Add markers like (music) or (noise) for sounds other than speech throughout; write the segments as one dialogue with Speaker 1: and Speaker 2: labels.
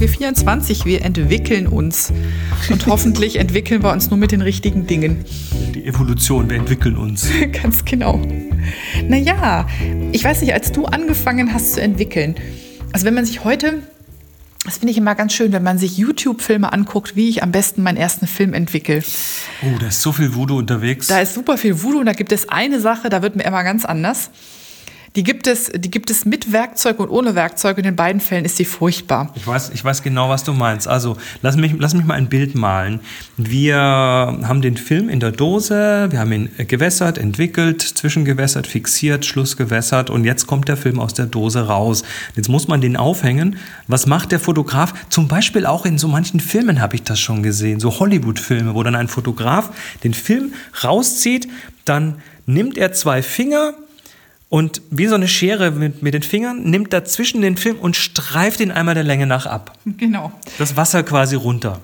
Speaker 1: KW24. Wir entwickeln uns. Und hoffentlich (laughs) entwickeln wir uns nur mit den richtigen Dingen.
Speaker 2: Die Evolution, wir entwickeln uns. (laughs)
Speaker 1: Ganz genau. Naja, ich weiß nicht, als du angefangen hast zu entwickeln, also wenn man sich heute das finde ich immer ganz schön, wenn man sich YouTube-Filme anguckt, wie ich am besten meinen ersten Film entwickle.
Speaker 2: Oh, da ist so viel Voodoo unterwegs.
Speaker 1: Da ist super viel Voodoo und da gibt es eine Sache, da wird mir immer ganz anders. Die gibt es, die gibt es mit Werkzeug und ohne Werkzeug. In den beiden Fällen ist sie furchtbar.
Speaker 2: Ich weiß, ich weiß genau, was du meinst. Also lass mich, lass mich mal ein Bild malen. Wir haben den Film in der Dose, wir haben ihn gewässert, entwickelt, zwischengewässert, fixiert, schlussgewässert und jetzt kommt der Film aus der Dose raus. Jetzt muss man den aufhängen. Was macht der Fotograf? Zum Beispiel auch in so manchen Filmen habe ich das schon gesehen, so Hollywood-Filme, wo dann ein Fotograf den Film rauszieht, dann nimmt er zwei Finger, und wie so eine Schere mit, mit den Fingern nimmt dazwischen den Film und streift ihn einmal der Länge nach ab.
Speaker 1: Genau.
Speaker 2: Das Wasser quasi runter.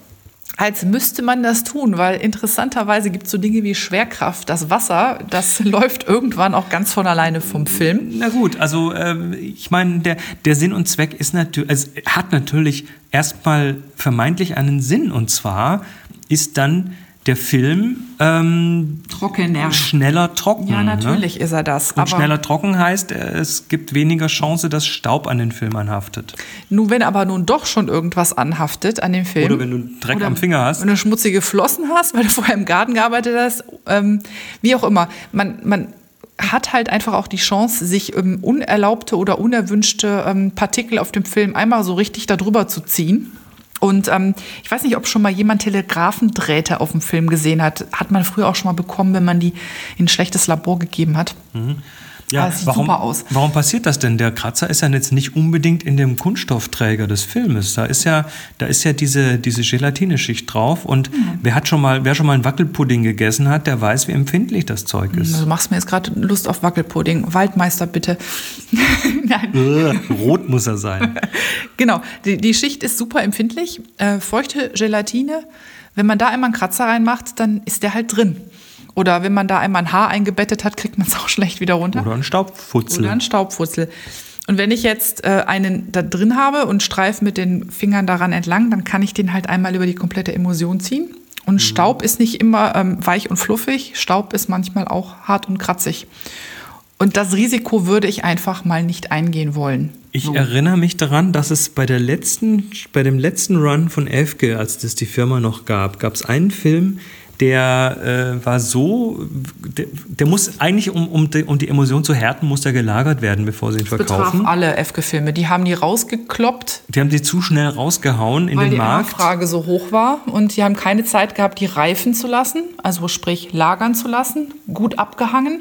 Speaker 1: Als müsste man das tun, weil interessanterweise gibt es so Dinge wie Schwerkraft. Das Wasser, das (laughs) läuft irgendwann auch ganz von alleine vom Film.
Speaker 2: Na gut, also ähm, ich meine, der, der Sinn und Zweck ist natürlich, also hat natürlich erstmal vermeintlich einen Sinn. Und zwar ist dann der Film ähm,
Speaker 1: Trockener.
Speaker 2: schneller trocken.
Speaker 1: Ja, natürlich
Speaker 2: ne?
Speaker 1: ist er das.
Speaker 2: Und schneller trocken heißt, es gibt weniger Chance, dass Staub an den Film anhaftet.
Speaker 1: Nun, wenn aber nun doch schon irgendwas anhaftet an dem Film.
Speaker 2: Oder wenn du Dreck am Finger hast.
Speaker 1: Wenn du schmutzige Flossen hast, (laughs) weil du vorher im Garten gearbeitet hast, ähm, wie auch immer. Man, man hat halt einfach auch die Chance, sich ähm, unerlaubte oder unerwünschte ähm, Partikel auf dem Film einmal so richtig darüber zu ziehen. Und ähm, ich weiß nicht, ob schon mal jemand Telegraphendrähte auf dem Film gesehen hat. Hat man früher auch schon mal bekommen, wenn man die in ein schlechtes Labor gegeben hat. Mhm.
Speaker 2: Ja, das sieht warum, super aus. Warum passiert das denn? Der Kratzer ist ja jetzt nicht unbedingt in dem Kunststoffträger des Filmes. Da ist ja, da ist ja diese, diese Gelatineschicht drauf. Und mhm. wer hat schon mal, wer schon mal einen Wackelpudding gegessen hat, der weiß, wie empfindlich das Zeug ist.
Speaker 1: Du machst mir jetzt gerade Lust auf Wackelpudding. Waldmeister, bitte. (laughs)
Speaker 2: Nein. Rot muss er sein. (laughs)
Speaker 1: genau. Die, die Schicht ist super empfindlich. Äh, feuchte Gelatine. Wenn man da einmal einen Kratzer reinmacht, dann ist der halt drin. Oder wenn man da einmal ein Haar eingebettet hat, kriegt man es auch schlecht wieder runter.
Speaker 2: Oder ein Staubfutzel.
Speaker 1: Oder ein Staubfutzel. Und wenn ich jetzt äh, einen da drin habe und streife mit den Fingern daran entlang, dann kann ich den halt einmal über die komplette Emulsion ziehen. Und mhm. Staub ist nicht immer ähm, weich und fluffig. Staub ist manchmal auch hart und kratzig. Und das Risiko würde ich einfach mal nicht eingehen wollen.
Speaker 2: Ich so. erinnere mich daran, dass es bei der letzten, bei dem letzten Run von Elfke, als das die Firma noch gab, gab es einen Film, der äh, war so, der, der, muss eigentlich, um, um, die, um die Emotion zu härten, muss der gelagert werden, bevor sie ihn das verkaufen.
Speaker 1: Betraf alle FG-Filme. Die haben die rausgekloppt.
Speaker 2: Die haben die zu schnell rausgehauen in den
Speaker 1: die
Speaker 2: Markt.
Speaker 1: Weil die Nachfrage so hoch war und die haben keine Zeit gehabt, die reifen zu lassen, also sprich lagern zu lassen, gut abgehangen.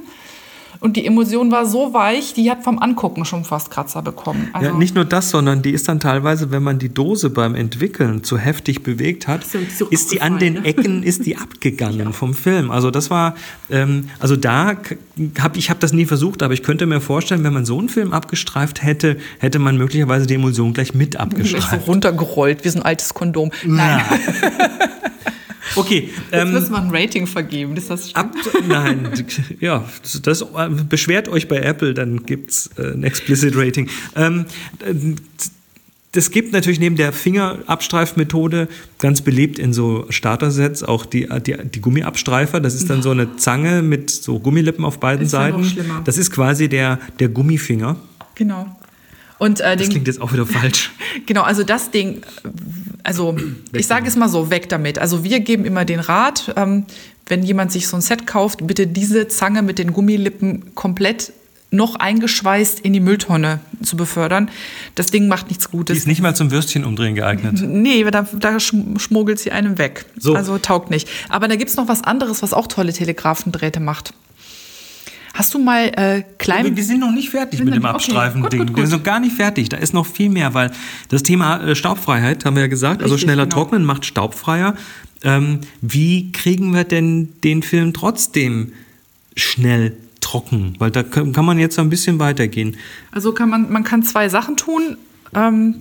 Speaker 1: Und die Emulsion war so weich, die hat vom Angucken schon fast Kratzer bekommen.
Speaker 2: Also ja, nicht nur das, sondern die ist dann teilweise, wenn man die Dose beim Entwickeln zu heftig bewegt hat, ist, ist die an den ne? Ecken ist die (laughs) abgegangen ja. vom Film. Also das war, ähm, also da habe ich habe das nie versucht, aber ich könnte mir vorstellen, wenn man so einen Film abgestreift hätte, hätte man möglicherweise die Emulsion gleich mit (laughs) abgestreift.
Speaker 1: So runtergerollt wie so ein altes Kondom. Nein. (laughs)
Speaker 2: Okay.
Speaker 1: Jetzt ähm, müssen wir ein Rating vergeben, ist das
Speaker 2: ab, Nein, ja, das, das, beschwert euch bei Apple, dann gibt es äh, ein Explicit Rating. Ähm, das gibt natürlich neben der Fingerabstreifmethode ganz beliebt in so Starter-Sets auch die, die, die, Gummiabstreifer. Das ist dann so eine Zange mit so Gummilippen auf beiden ist Seiten. Das ist quasi der, der Gummifinger.
Speaker 1: Genau. Und,
Speaker 2: äh, das klingt jetzt auch wieder falsch. (laughs)
Speaker 1: genau, also das Ding also ich sage es mal so, weg damit. Also wir geben immer den Rat, ähm, wenn jemand sich so ein Set kauft, bitte diese Zange mit den Gummilippen komplett noch eingeschweißt in die Mülltonne zu befördern. Das Ding macht nichts Gutes.
Speaker 2: Die ist nicht mal zum Würstchen umdrehen geeignet.
Speaker 1: Nee, da, da schmuggelt sie einem weg. So. Also taugt nicht. Aber da gibt es noch was anderes, was auch tolle Telegrafendrähte macht. Hast du mal äh, klein.
Speaker 2: Wir sind noch nicht fertig mit dem Abstreifen-Ding. Okay, wir sind noch gar nicht fertig. Da ist noch viel mehr, weil das Thema äh, Staubfreiheit, haben wir ja gesagt, also Richtig, also schneller genau. trocknen macht staubfreier. Ähm, wie kriegen wir denn den Film trotzdem schnell trocken? Weil da kann man jetzt ein bisschen weitergehen.
Speaker 1: Also kann man, man kann zwei Sachen tun. Ähm,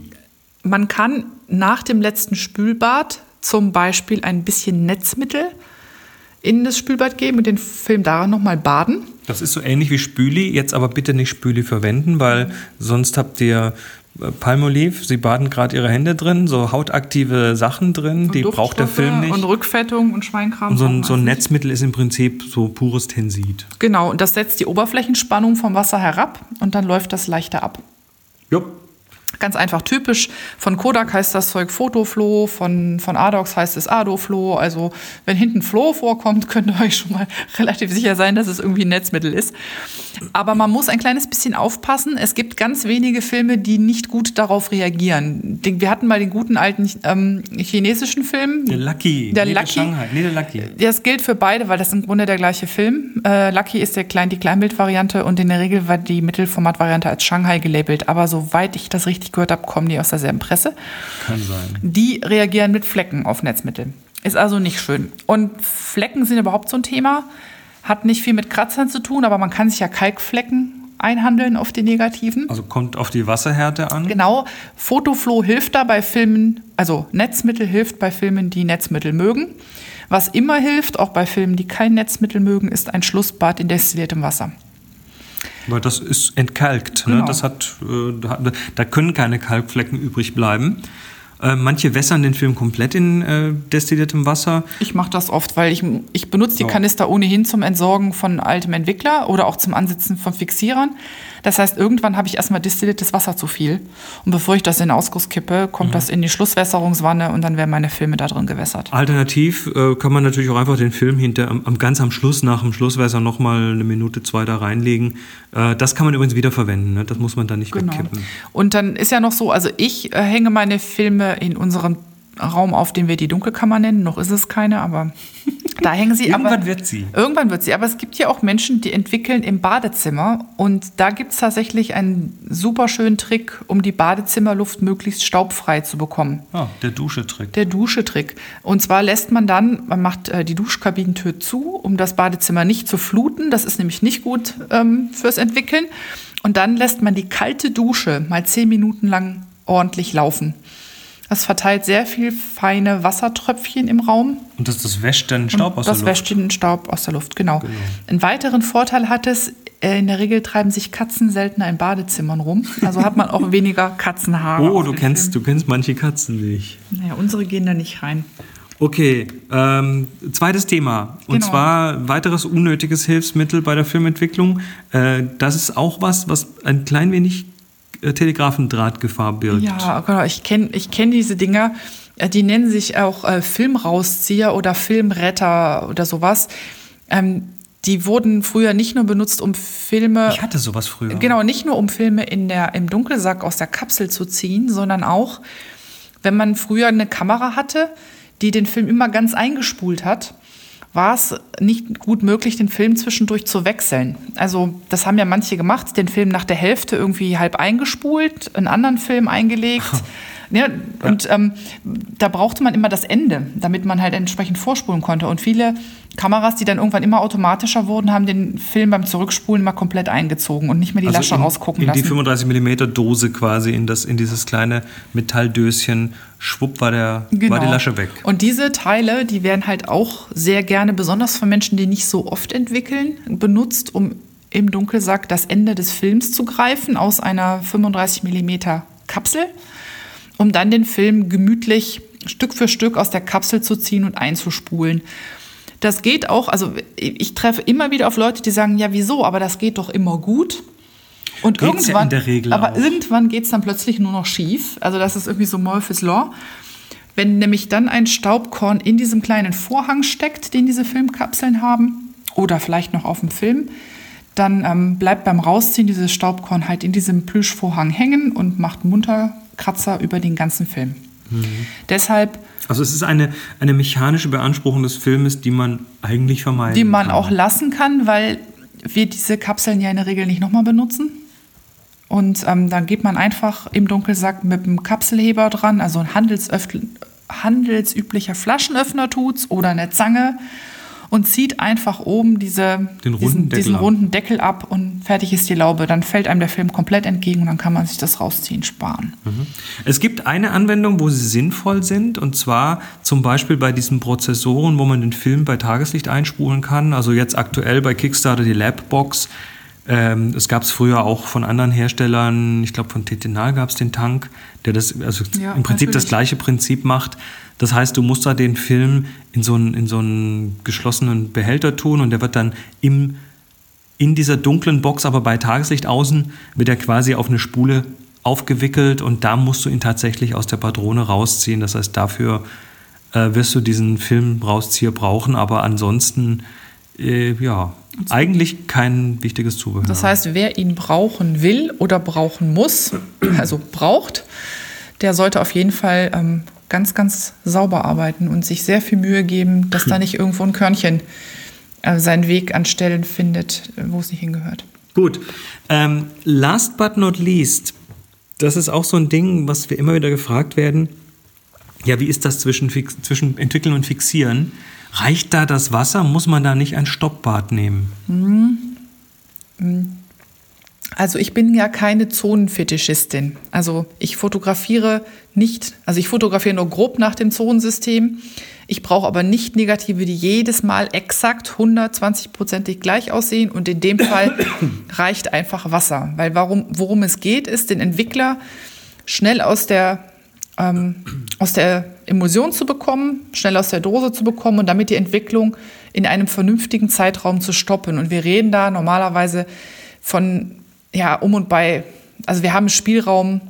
Speaker 1: man kann nach dem letzten Spülbad zum Beispiel ein bisschen Netzmittel in das Spülbad geben und den Film daran nochmal baden.
Speaker 2: Das ist so ähnlich wie Spüli, jetzt aber bitte nicht Spüli verwenden, weil sonst habt ihr äh, Palmolive, sie baden gerade ihre Hände drin, so hautaktive Sachen drin,
Speaker 1: Und
Speaker 2: die braucht der Film nicht.
Speaker 1: Und Rückfettung und Schweinkram.
Speaker 2: Und so ein, so ein. Netzmittel ist im Prinzip so pures Tensid.
Speaker 1: Genau, und das setzt die Oberflächenspannung vom Wasser herab und dann läuft das leichter ab.
Speaker 2: Jupp.
Speaker 1: Ganz einfach typisch. Von Kodak heißt das Zeug Fotoflow, von, von Adox heißt es Adoflow. Also wenn hinten Flow vorkommt, (laughs) könnt ihr euch schon mal relativ sicher sein, dass es irgendwie ein Netzmittel ist. Aber man muss ein kleines bisschen aufpassen. Es gibt ganz wenige Filme, die nicht gut darauf reagieren. Wir hatten mal den guten alten ähm, chinesischen Film.
Speaker 2: Der Lucky.
Speaker 1: Der
Speaker 2: nee,
Speaker 1: Lucky.
Speaker 2: Nee, der Lucky.
Speaker 1: Das gilt für beide, weil das im Grunde der gleiche Film. Äh, Lucky ist der klein, die Kleinbildvariante und in der Regel war die Mittelformatvariante als Shanghai gelabelt. Aber soweit ich das richtig gehört habe, kommen die aus derselben Presse.
Speaker 2: Kann sein.
Speaker 1: Die reagieren mit Flecken auf Netzmittel. Ist also nicht schön. Und Flecken sind überhaupt so ein Thema. Hat nicht viel mit Kratzern zu tun, aber man kann sich ja Kalkflecken einhandeln auf die negativen.
Speaker 2: Also kommt auf die Wasserhärte an.
Speaker 1: Genau, Fotoflow hilft da bei Filmen, also Netzmittel hilft bei Filmen, die Netzmittel mögen. Was immer hilft, auch bei Filmen, die kein Netzmittel mögen, ist ein Schlussbad in destilliertem Wasser.
Speaker 2: Weil das ist entkalkt. Ne?
Speaker 1: Genau.
Speaker 2: Das hat, äh, da, da können keine Kalkflecken übrig bleiben. Äh, manche wässern den Film komplett in äh, destilliertem Wasser.
Speaker 1: Ich mache das oft, weil ich, ich benutze die
Speaker 2: Ja.
Speaker 1: Kanister ohnehin zum Entsorgen von altem Entwickler oder auch zum Ansitzen von Fixierern. Das heißt, irgendwann habe ich erstmal destilliertes Wasser zu viel. Und bevor ich das in den Ausguss kippe, kommt
Speaker 2: Mhm.
Speaker 1: das in die Schlusswässerungswanne und dann werden meine Filme da drin gewässert.
Speaker 2: Alternativ äh, kann man natürlich auch einfach den Film hinter, am, am ganz am Schluss, nach dem Schlusswässer, nochmal eine Minute, zwei da reinlegen. Äh, das kann man übrigens wiederverwenden. Ne? Das muss man dann nicht
Speaker 1: Genau.
Speaker 2: wegkippen.
Speaker 1: Und dann ist ja noch so, also ich äh, hänge meine Filme in unserem Raum auf, den wir die Dunkelkammer nennen. Noch ist es keine, aber (laughs) da hängen sie.
Speaker 2: Irgendwann
Speaker 1: aber,
Speaker 2: wird sie.
Speaker 1: Irgendwann wird sie. Aber es gibt ja auch Menschen, die entwickeln im Badezimmer. Und da gibt es tatsächlich einen super schönen Trick, um die Badezimmerluft möglichst staubfrei zu bekommen.
Speaker 2: Ah, der Duschetrick.
Speaker 1: Der Duschetrick. Und zwar lässt man dann, man macht äh, die Duschkabinentür zu, um das Badezimmer nicht zu fluten. Das ist nämlich nicht gut ähm, fürs Entwickeln. Und dann lässt man die kalte Dusche mal zehn Minuten lang ordentlich laufen. Das verteilt sehr viel feine Wassertröpfchen im Raum.
Speaker 2: Und das, das wäscht dann Staub
Speaker 1: Und
Speaker 2: aus
Speaker 1: das
Speaker 2: der Luft.
Speaker 1: wäscht den Staub aus der Luft, genau. Einen weiteren Vorteil hat es, äh, in der Regel treiben sich Katzen seltener in Badezimmern rum. Also hat man auch (laughs) weniger Katzenhaare.
Speaker 2: Oh, du kennst, du kennst manche Katzen nicht.
Speaker 1: Naja, unsere gehen da nicht rein.
Speaker 2: Okay, ähm, zweites Thema. Und
Speaker 1: Genau.
Speaker 2: zwar weiteres unnötiges Hilfsmittel bei der Filmentwicklung. Äh, das ist auch was, was ein klein wenig Telegrafendrahtgefahr birgt.
Speaker 1: Ja, genau. Ich kenne ich kenn diese Dinger. Äh, Die nennen sich auch äh, Filmrauszieher oder Filmretter oder sowas. Ähm, die wurden früher nicht nur benutzt, um Filme.
Speaker 2: Ich hatte sowas früher.
Speaker 1: Genau, nicht nur um Filme in der, im Dunkelsack aus der Kapsel zu ziehen, sondern auch, wenn man früher eine Kamera hatte, die den Film immer ganz eingespult hat, war es nicht gut möglich, den Film zwischendurch zu wechseln. Also das haben ja manche gemacht, den Film nach der Hälfte irgendwie halb eingespult, einen anderen Film eingelegt. (laughs) Ja, und ähm, da brauchte man immer das Ende, damit man halt entsprechend vorspulen konnte. Und viele Kameras, die dann irgendwann immer automatischer wurden, haben den Film beim Zurückspulen immer komplett eingezogen und nicht mehr die Lasche
Speaker 2: Also in,
Speaker 1: rausgucken
Speaker 2: in die
Speaker 1: lassen.
Speaker 2: 35 mm Dose quasi, in, das, in dieses kleine Metalldöschen. Schwupp war, der, war die Lasche weg.
Speaker 1: Genau. Und diese Teile, die werden halt auch sehr gerne, besonders von Menschen, die nicht so oft entwickeln, benutzt, um im Dunkelsack das Ende des Films zu greifen aus einer 35 mm Kapsel, um dann den Film gemütlich Stück für Stück aus der Kapsel zu ziehen und einzuspulen. Das geht auch, also ich treffe immer wieder auf Leute, die sagen, ja, wieso, aber das geht doch immer gut. Und
Speaker 2: Geht's ja
Speaker 1: irgendwann,
Speaker 2: in der Regel
Speaker 1: aber
Speaker 2: auch.
Speaker 1: irgendwann geht es dann plötzlich nur noch schief. Also das ist irgendwie so Murphy's Law. Wenn nämlich dann ein Staubkorn in diesem kleinen Vorhang steckt, den diese Filmkapseln haben, oder vielleicht noch auf dem Film, dann ähm, bleibt beim Rausziehen dieses Staubkorn halt in diesem Plüschvorhang hängen und macht munter Kratzer über den ganzen Film. Deshalb,
Speaker 2: Also es ist eine, eine mechanische Beanspruchung des Filmes, die man eigentlich vermeiden
Speaker 1: die man
Speaker 2: kann.
Speaker 1: auch lassen kann, weil wir diese Kapseln ja in der Regel nicht nochmal benutzen. Und ähm, dann geht man einfach im Dunkelsack mit einem Kapselheber dran, also ein handelsüblicher Flaschenöffner tut's oder eine Zange und zieht einfach oben diese,
Speaker 2: Den runden
Speaker 1: diesen, diesen runden Deckel ab und fertig ist die Laube. Dann fällt einem der Film komplett entgegen und dann kann man sich das rausziehen sparen.
Speaker 2: Es gibt eine Anwendung, wo sie sinnvoll sind, und zwar zum Beispiel bei diesen Prozessoren, wo man den Film bei Tageslicht einspulen kann. Also jetzt aktuell bei Kickstarter die Labbox. Ähm, es gab es früher auch von anderen Herstellern, ich glaube von Tetinal gab es den Tank, der das, also
Speaker 1: Ja,
Speaker 2: im Prinzip das
Speaker 1: natürlich.
Speaker 2: gleiche Prinzip macht. Das heißt, du musst da den Film in so einen, in so einen geschlossenen Behälter tun und der wird dann im in dieser dunklen Box, aber bei Tageslicht außen, wird er quasi auf eine Spule aufgewickelt und da musst du ihn tatsächlich aus der Patrone rausziehen. Das heißt, dafür äh, wirst du diesen Filmrauszieher brauchen, aber ansonsten, äh, ja, eigentlich kein wichtiges Zubehör.
Speaker 1: Das heißt, wer ihn brauchen will oder brauchen muss, also braucht, der sollte auf jeden Fall ähm, ganz, ganz sauber arbeiten und sich sehr viel Mühe geben, dass da nicht irgendwo ein Körnchen äh, seinen Weg an Stellen findet, äh, wo es nicht hingehört.
Speaker 2: Gut. Ähm, last but not least, das ist auch so ein Ding, was wir immer wieder gefragt werden. Ja, wie ist das zwischen, zwischen Entwickeln und Fixieren? Reicht da das Wasser? Muss man da nicht ein Stoppbad nehmen?
Speaker 1: Also ich bin ja keine Zonenfetischistin. Also ich fotografiere nicht, also ich fotografiere nur grob nach dem Zonensystem. Ich brauche aber nicht Negative, die jedes Mal exakt 120-prozentig gleich aussehen. Und in dem Fall (coughs) reicht einfach Wasser. Weil warum, worum es geht, ist, den Entwickler schnell aus der, ähm, aus der Emulsion zu bekommen, schnell aus der Dose zu bekommen und damit die Entwicklung in einem vernünftigen Zeitraum zu stoppen. Und wir reden da normalerweise von ja, um und bei, also wir haben Spielraum,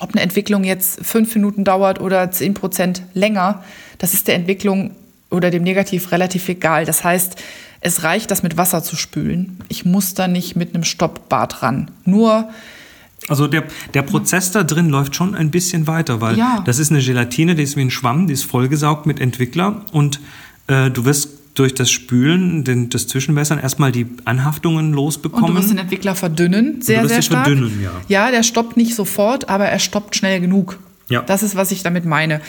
Speaker 1: ob eine Entwicklung jetzt fünf Minuten dauert oder zehn Prozent länger, das ist der Entwicklung oder dem Negativ relativ egal. Das heißt, es reicht, das mit Wasser zu spülen. Ich muss da nicht mit einem Stoppbad ran. Nur
Speaker 2: Also der, der Prozess da drin läuft schon ein bisschen weiter, weil
Speaker 1: Ja.
Speaker 2: das ist eine Gelatine, die ist wie ein Schwamm, die ist vollgesaugt mit Entwickler und äh, du wirst durch das Spülen, den, das Zwischenwässern erstmal die Anhaftungen
Speaker 1: Und
Speaker 2: losbekommen.
Speaker 1: du wirst den Entwickler verdünnen, sehr,
Speaker 2: wirst
Speaker 1: sehr stark.
Speaker 2: verdünnen, ja.
Speaker 1: Ja, der stoppt nicht sofort, aber er stoppt schnell genug.
Speaker 2: Ja.
Speaker 1: Das ist, was ich damit meine.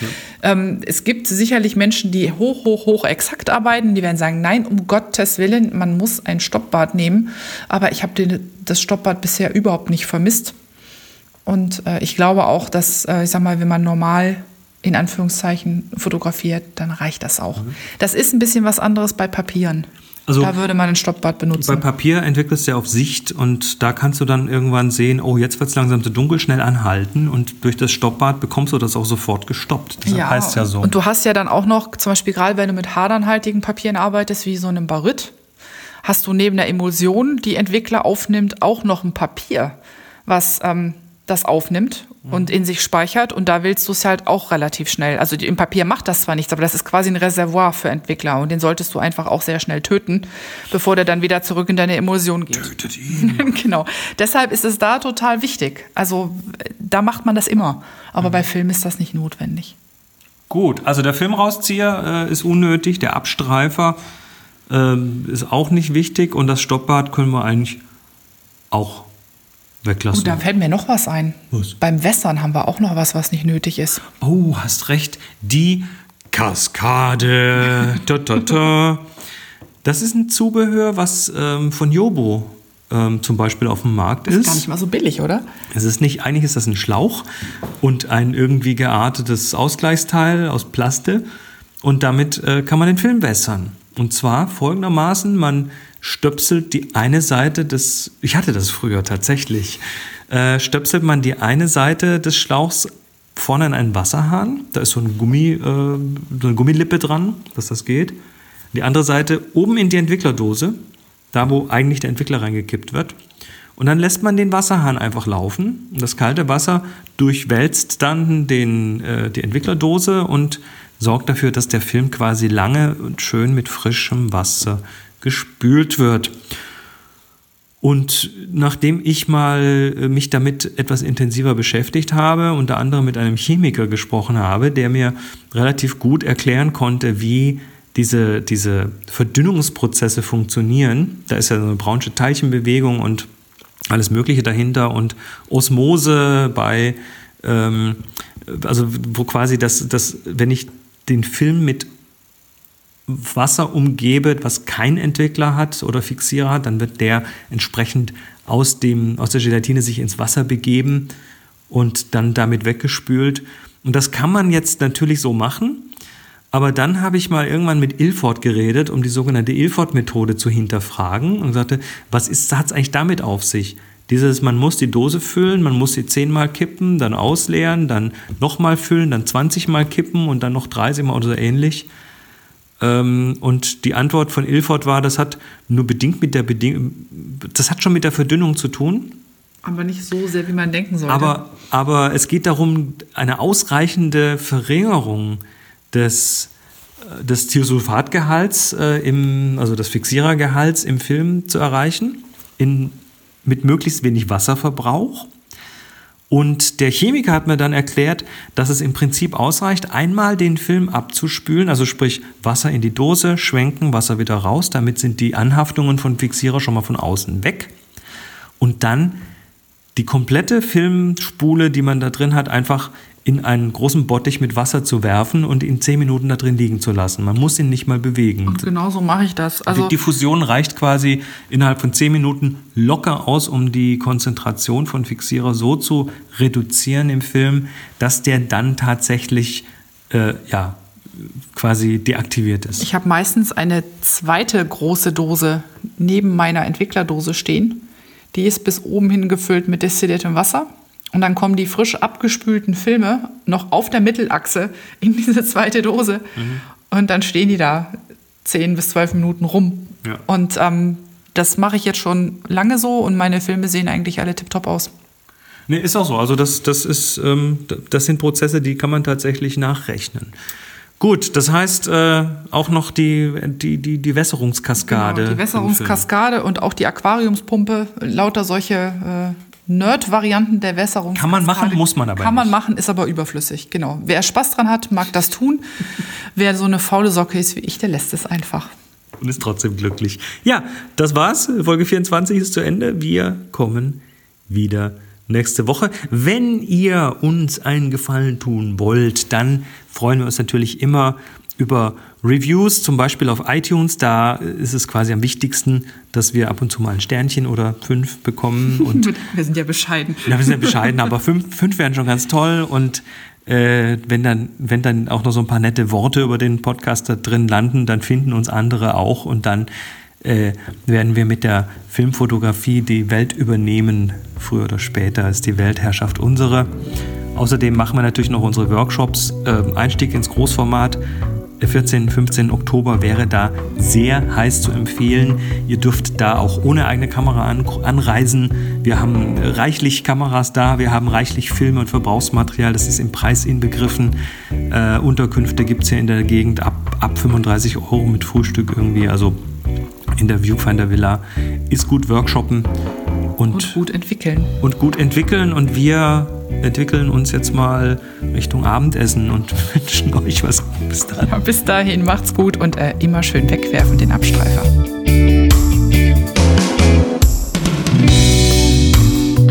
Speaker 1: Ähm, es gibt sicherlich Menschen, die hoch, hoch, hoch exakt arbeiten. Die werden sagen, nein, um Gottes Willen, man muss ein Stoppbad nehmen. Aber ich habe das Stoppbad bisher überhaupt nicht vermisst. Und äh, ich glaube auch, dass, äh, ich sag mal, wenn man normal in Anführungszeichen fotografiert, dann reicht das auch. Das ist ein bisschen was anderes bei Papieren.
Speaker 2: Mhm. Also
Speaker 1: da würde man ein Stoppbad
Speaker 2: Bei
Speaker 1: benutzen.
Speaker 2: Papier entwickelst du ja auf Sicht und da kannst du dann irgendwann sehen, oh, jetzt wird es langsam zu dunkel, schnell anhalten und durch das Stoppbad bekommst du das auch sofort gestoppt. Das heißt ja so.
Speaker 1: Und du hast ja dann auch noch, zum Beispiel gerade wenn du mit hadernhaltigen Papieren arbeitest, wie so einem Baryt, hast du neben der Emulsion, die Entwickler aufnimmt, auch noch ein Papier, was ähm, das aufnimmt und in sich speichert. Und da willst du es halt auch relativ schnell. Also im Papier macht das zwar nichts, aber das ist quasi ein Reservoir für Entwickler. Und den solltest du einfach auch sehr schnell töten, bevor der dann wieder zurück in deine Emulsion geht.
Speaker 2: Tötet ihn. (laughs)
Speaker 1: genau. Deshalb ist es da total wichtig. Also äh, da macht man das immer. Aber bei Film ist das nicht notwendig.
Speaker 2: Gut, also der Filmrauszieher äh, ist unnötig, der Abstreifer ähm, ist auch nicht wichtig und das Stoppbad können wir eigentlich auch weglassen.
Speaker 1: Gut, da fällt mir noch was ein.
Speaker 2: Was?
Speaker 1: Beim Wässern haben wir auch noch was, was nicht nötig ist.
Speaker 2: Oh, hast recht. Die Kaskade. ta, ta, ta. Das ist ein Zubehör, was ähm, von Jobo ähm, zum Beispiel auf dem Markt
Speaker 1: Ist
Speaker 2: ist.
Speaker 1: gar nicht mal so billig, oder?
Speaker 2: Es ist nicht, eigentlich ist das ein Schlauch und ein irgendwie geartetes Ausgleichsteil aus Plaste. Und damit äh, kann man den Film wässern. Und zwar folgendermaßen, man stöpselt die eine Seite des, ich hatte das früher tatsächlich, äh, stöpselt man die eine Seite des Schlauchs vorne in einen Wasserhahn. Da ist so, ein Gummi, äh, so eine Gummilippe dran, dass das geht. Die andere Seite oben in die Entwicklerdose, da wo eigentlich der Entwickler reingekippt wird. Und dann lässt man den Wasserhahn einfach laufen. Und das kalte Wasser durchwälzt dann den, äh, die Entwicklerdose und sorgt dafür, dass der Film quasi lange und schön mit frischem Wasser gespült wird. Und nachdem ich mal äh, mich damit etwas intensiver beschäftigt habe, unter anderem mit einem Chemiker gesprochen habe, der mir relativ gut erklären konnte, wie diese, diese Verdünnungsprozesse funktionieren. Da ist ja so eine braunsche Teilchenbewegung und alles Mögliche dahinter und Osmose bei, ähm, also wo quasi das, das, wenn ich den Film mit Wasser umgebe, was kein Entwickler hat oder Fixierer hat, dann wird der entsprechend aus, dem, aus der Gelatine sich ins Wasser begeben und dann damit weggespült. Und das kann man jetzt natürlich so machen. Aber dann habe ich mal irgendwann mit Ilford geredet, um die sogenannte Ilford-Methode zu hinterfragen und sagte, was hat es eigentlich damit auf sich? Dieses, man muss die Dose füllen, man muss sie zehnmal kippen, dann ausleeren, dann nochmal füllen, dann 20 Mal kippen und dann noch 30 Mal oder so ähnlich. Ähm, und die Antwort von Ilford war, das hat nur bedingt mit der Bedingung, das hat schon mit der Verdünnung zu tun.
Speaker 1: Aber nicht so sehr, wie man denken sollte.
Speaker 2: Aber, aber es geht darum, eine ausreichende Verringerung des, äh, des Thiosulfatgehalts, äh, im, also des Fixierergehalts im Film zu erreichen, in mit möglichst wenig Wasserverbrauch. Und der Chemiker hat mir dann erklärt, dass es im Prinzip ausreicht, einmal den Film abzuspülen, also sprich Wasser in die Dose, schwenken, Wasser wieder raus, damit sind die Anhaftungen von Fixierer schon mal von außen weg. Und dann die komplette Filmspule, die man da drin hat, einfach in einen großen Bottich mit Wasser zu werfen und ihn zehn Minuten da drin liegen zu lassen. Man muss ihn nicht mal bewegen.
Speaker 1: Und genau so mache ich das. Also
Speaker 2: die Diffusion reicht quasi innerhalb von zehn Minuten locker aus, um die Konzentration von Fixierer so zu reduzieren im Film, dass der dann tatsächlich äh, ja, quasi deaktiviert ist.
Speaker 1: Ich habe meistens eine zweite große Dose neben meiner Entwicklerdose stehen. Die ist bis oben hin gefüllt mit destilliertem Wasser. Und dann kommen die frisch abgespülten Filme noch auf der Mittelachse in diese zweite Dose. Mhm. Und dann stehen die da zehn bis zwölf Minuten rum. Ja. Und ähm, das mache ich jetzt schon lange so und meine Filme sehen eigentlich alle tiptop aus.
Speaker 2: Nee, ist auch so. Also das, das, ist, ähm, das sind Prozesse, die kann man tatsächlich nachrechnen. Gut, das heißt äh, auch noch die, die, die, die Wässerungskaskade.
Speaker 1: Genau, die Wässerungskaskade und auch die Aquariumspumpe, lauter solche äh, Nerd-Varianten der Wässerung.
Speaker 2: Kann man machen, muss man aber
Speaker 1: Kann man machen, ist aber überflüssig, genau. Wer Spaß dran hat, mag das tun. Wer so eine faule Socke ist wie ich, der lässt es einfach.
Speaker 2: Und ist trotzdem glücklich. Ja, das war's. Folge 24 ist zu Ende. Wir kommen wieder nächste Woche. Wenn ihr uns einen Gefallen tun wollt, dann freuen wir uns natürlich immer über Reviews, zum Beispiel auf iTunes. Da ist es quasi am wichtigsten, dass wir ab und zu mal ein Sternchen oder fünf bekommen. (laughs) Und
Speaker 1: wir sind ja bescheiden.
Speaker 2: Ja, wir sind ja bescheiden, aber fünf, fünf wären schon ganz toll. Und äh, wenn, dann, wenn dann auch noch so ein paar nette Worte über den Podcast da drin landen, dann finden uns andere auch und dann äh, werden wir mit der Filmfotografie die Welt übernehmen. Früher oder später ist die Weltherrschaft unsere. Außerdem machen wir natürlich noch unsere Workshops. Äh, Einstieg ins Großformat der 14. 15. Oktober wäre da sehr heiß zu empfehlen. Ihr dürft da auch ohne eigene Kamera an, anreisen. Wir haben reichlich Kameras da, wir haben reichlich Filme und Verbrauchsmaterial, das ist im Preis inbegriffen. Äh, Unterkünfte gibt es hier in der Gegend ab, ab 35 Euro mit Frühstück irgendwie. Also in der Viewfinder Villa ist gut Workshoppen und,
Speaker 1: und gut entwickeln.
Speaker 2: Und gut entwickeln und wir entwickeln uns jetzt mal Richtung Abendessen und (laughs) wünschen euch was.
Speaker 1: Bis dahin. Ja, bis dahin macht's gut und äh, immer schön wegwerfen den Abstreifer.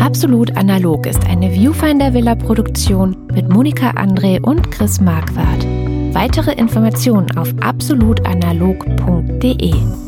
Speaker 3: Absolut Analog ist eine Viewfinder Villa Produktion mit Monika André und Chris Marquardt. Weitere Informationen auf absolutanalog.de.